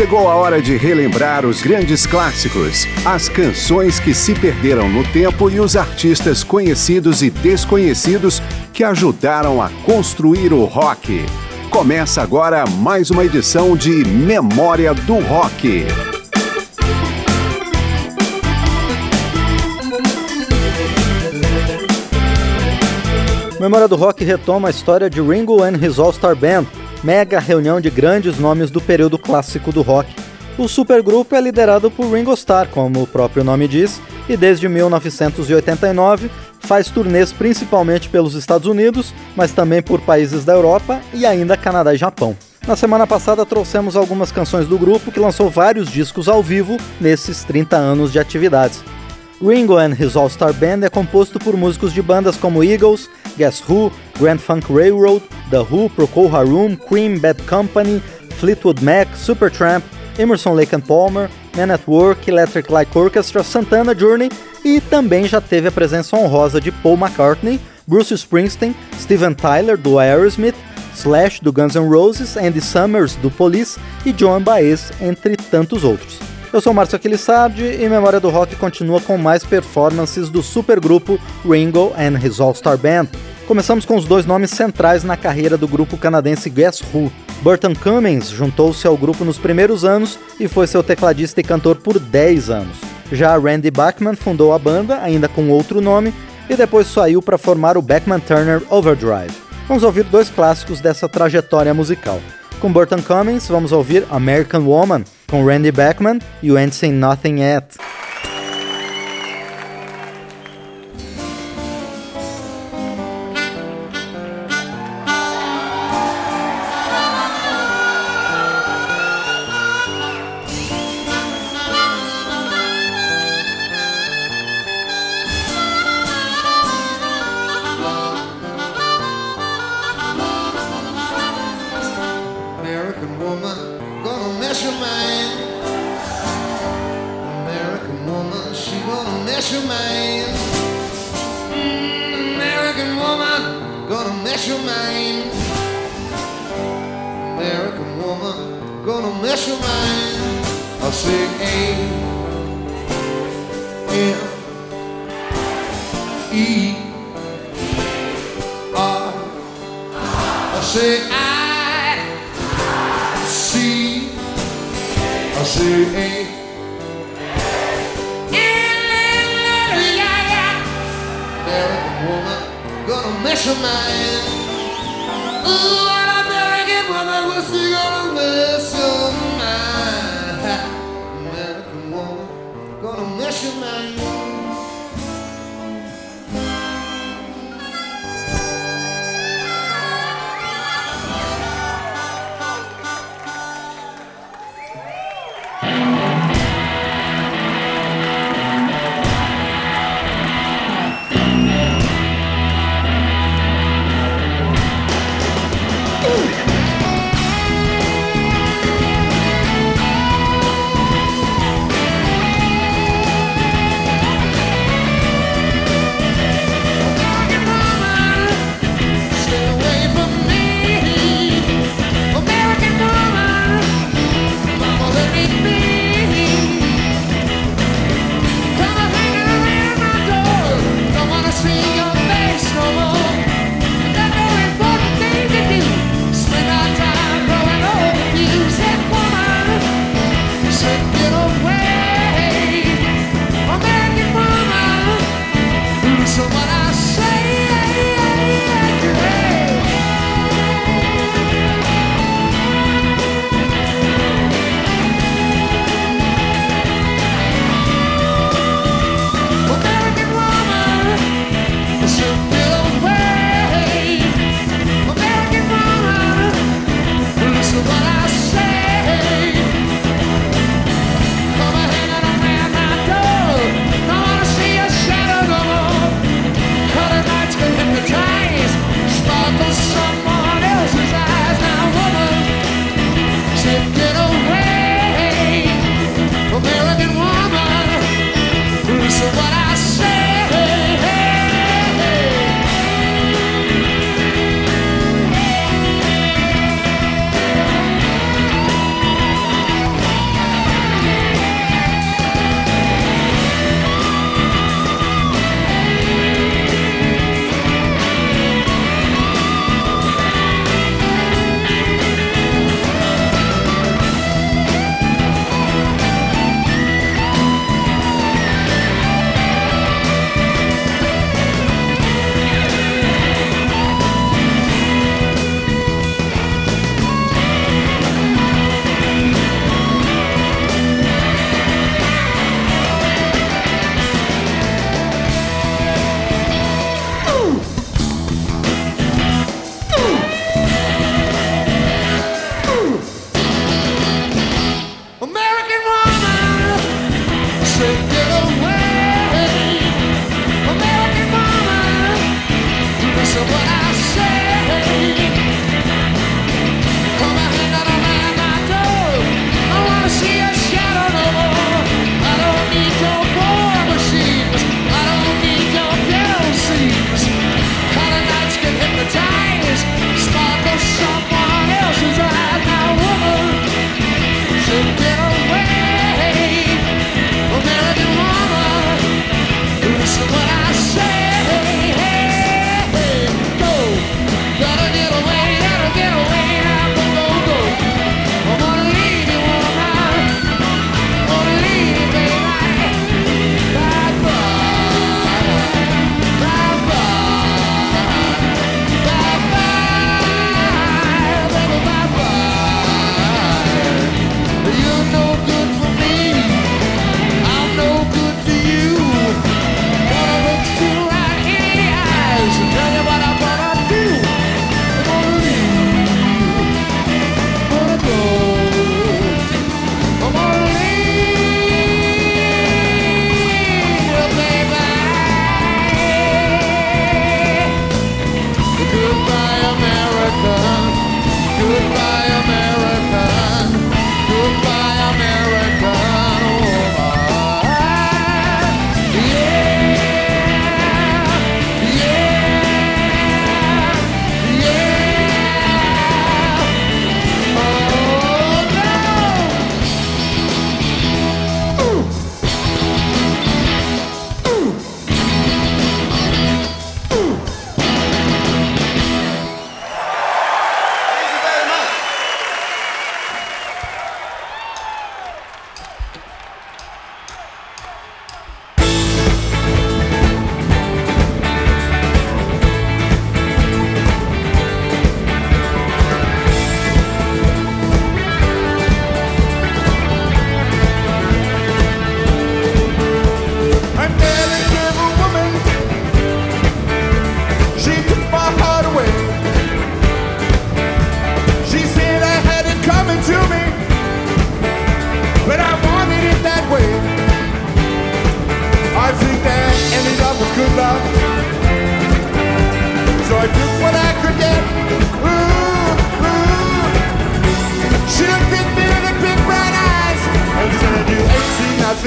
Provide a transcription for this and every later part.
Chegou a hora de relembrar os grandes clássicos, as canções que se perderam no tempo e os artistas conhecidos e desconhecidos que ajudaram a construir o rock. Começa agora mais uma edição de Memória do Rock. Memória do Rock retoma a história de Ringo and His All-Star Band, mega reunião de grandes nomes do período clássico do rock. O supergrupo é liderado por Ringo Starr, como o próprio nome diz, e desde 1989 faz turnês principalmente pelos Estados Unidos, mas também por países da Europa e ainda Canadá e Japão. Na semana passada trouxemos algumas canções do grupo que lançou vários discos ao vivo nesses 30 anos de atividades. Ringo and His All-Star Band é composto por músicos de bandas como Eagles, Guess Who, Grand Funk Railroad, The Who, Procol Harum, Cream, Bad Company, Fleetwood Mac, Supertramp, Emerson Lake and Palmer, Man at Work, Electric Light Orchestra, Santana Journey e também já teve a presença honrosa de Paul McCartney, Bruce Springsteen, Steven Tyler do Aerosmith, Slash do Guns N' Roses, Andy Summers do Police e Joan Baez, entre tantos outros. Eu sou Márcio Aquilissardi e Memória do Rock continua com mais performances do supergrupo Ringo and His All-Star Band. Começamos com os dois nomes centrais na carreira do grupo canadense Guess Who. Burton Cummings juntou-se ao grupo nos primeiros anos e foi seu tecladista e cantor por 10 anos. Já Randy Bachman fundou a banda, ainda com outro nome, e depois saiu para formar o Bachman Turner Overdrive. Vamos ouvir dois clássicos dessa trajetória musical. Com Burton Cummings, vamos ouvir American Woman, com Randy Bachman e o Ain't Seen Nothing Yet. I'll A. M. to my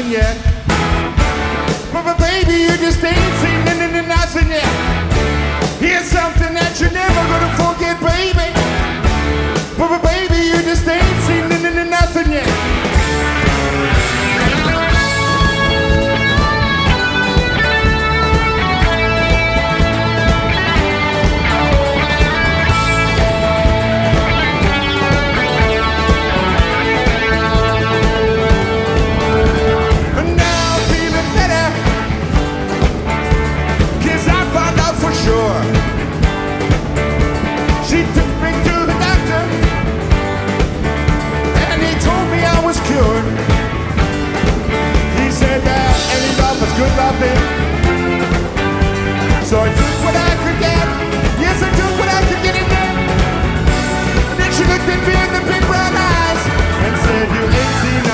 yet. But, but baby, you just ain't seen nothing yet. Here's something that you're never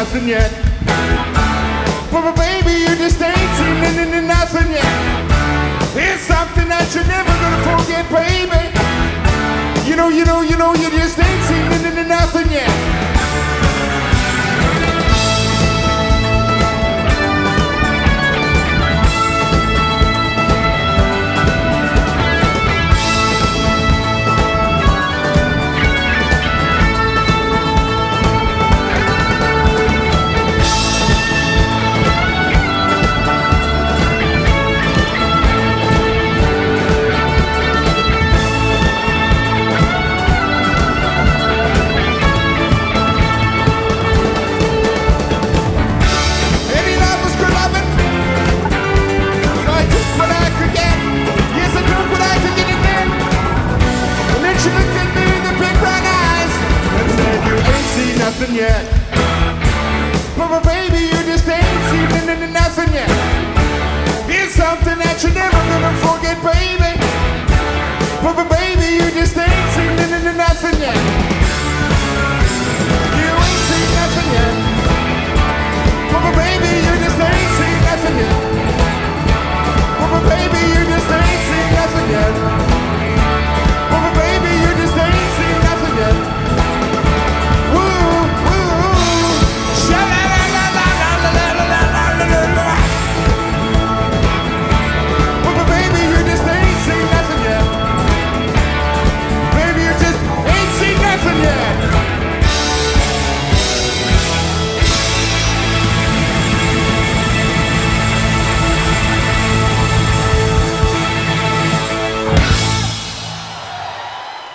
nothing yet. But, baby, you just ain't seen nothing yet. It's something that you're never gonna forget, baby. You know, you know, you know, you just ain't seen nothing yet.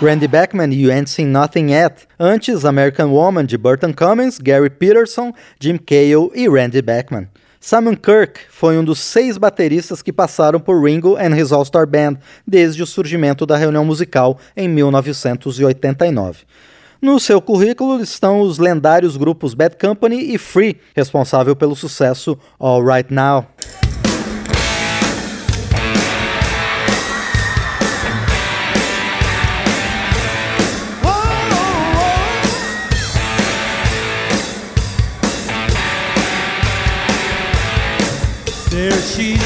Randy Beckman You Ain't Seen Nothing Yet. Antes, American Woman de Burton Cummings, Gary Peterson, Jim Cale e Randy Beckman. Simon Kirk foi um dos seis bateristas que passaram por Ringo and His All-Star Band desde o surgimento da reunião musical em 1989. No seu currículo estão os lendários grupos Bad Company e Free, responsável pelo sucesso All Right Now. sim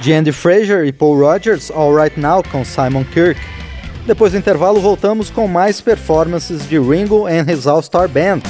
De Andy Fraser e Paul Rogers, All Right Now com Simon Kirk. Depois do intervalo, voltamos com mais performances de Ringo and his All-Star Band,